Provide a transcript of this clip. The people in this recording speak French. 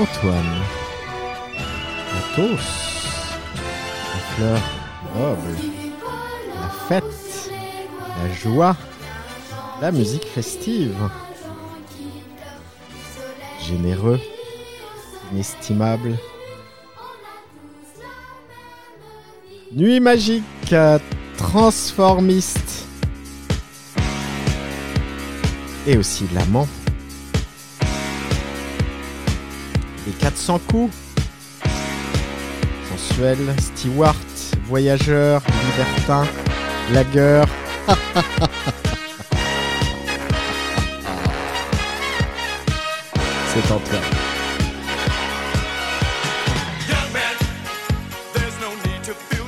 Antoine. Athos. La fleur noble. La fête. La joie. La musique festive. Généreux. Inestimable. Nuit magique. Transformiste. Et aussi l'amant. les 400 coups. Sensuel, Stewart, Voyageur, Libertin, Lagueur. C'est Antoine. Young